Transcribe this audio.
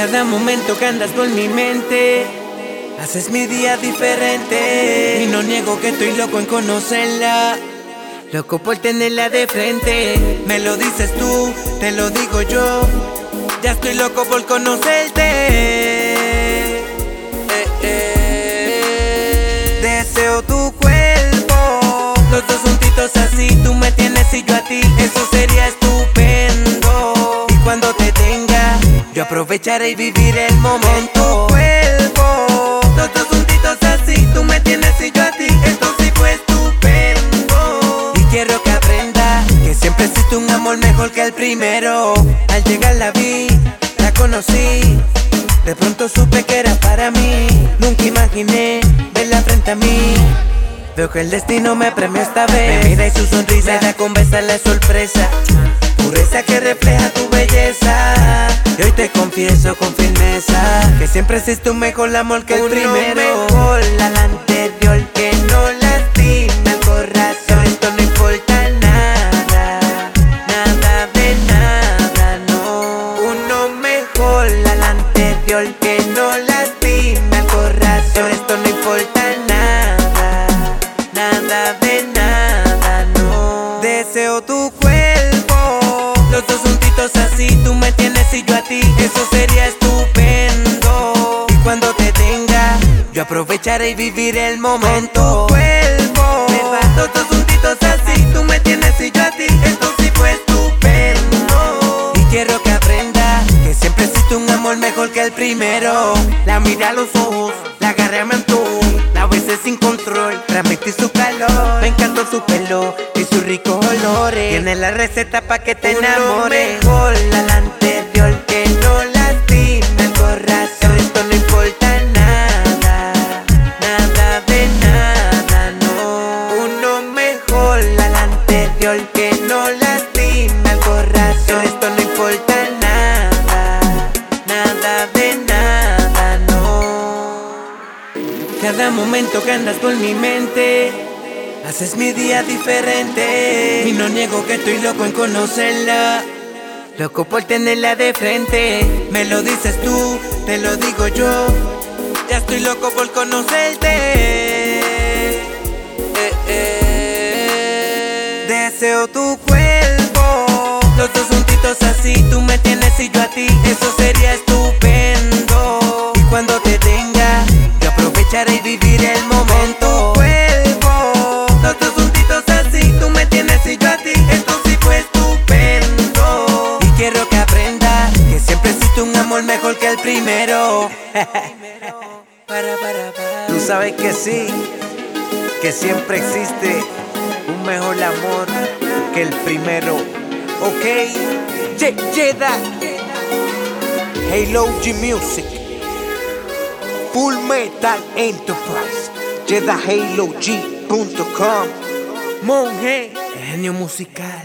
Cada momento que andas por mi mente, haces mi día diferente. Y no niego que estoy loco en conocerla. Loco por tenerla de frente. Me lo dices tú, te lo digo yo. Ya estoy loco por conocerte. Aprovecharé y vivir el momento. Tu cuerpo. Los dos juntitos así, tú me tienes y yo a ti. Esto sí fue estupendo. Y quiero que aprenda que siempre existe un amor mejor que el primero. Al llegar la vi, la conocí. De pronto supe que era para mí. Nunca imaginé verla frente a mí. Veo que el destino me premió esta vez. Me mira y su sonrisa da con la sorpresa. Pureza que refleja tu belleza. Te confieso con firmeza que siempre existe un mejor amor que el Uno primero. mejor los dos juntitos así, tú me tienes y yo a ti, eso sería estupendo. Y cuando te tenga, yo aprovecharé y vivir el momento. Cuerpo, los dos juntitos así, tú me tienes y yo a ti, esto sí fue estupendo. Y quiero que aprenda que siempre existe un amor mejor que el primero. La miré a los ojos, la agarré a mi antojo, la besé sin control, transmití su calor. Me encantó su pelo y ricos olores. Tiene la receta pa' que te enamores. mejor al anterior que no lastima el corazón. Esto no importa nada, nada de nada, no. Uno mejor al anterior que no lastima el corazón. Esto no importa nada, nada de nada, no. Cada momento que andas por mi mente, haces mi día diferente. Y no niego que estoy loco en conocerla. Loco por tenerla de frente. Me lo dices tú, te lo digo yo. Ya estoy loco por conocerte. Eh, eh. Deseo tu un amor mejor que el primero. Para, para, para. Tú sabes que sí, que siempre existe un mejor amor que el primero. Ok, Ye- Jeda, Halo G Music, Full Metal Enterprise, JedaHaloG.com, Monje. Genio musical.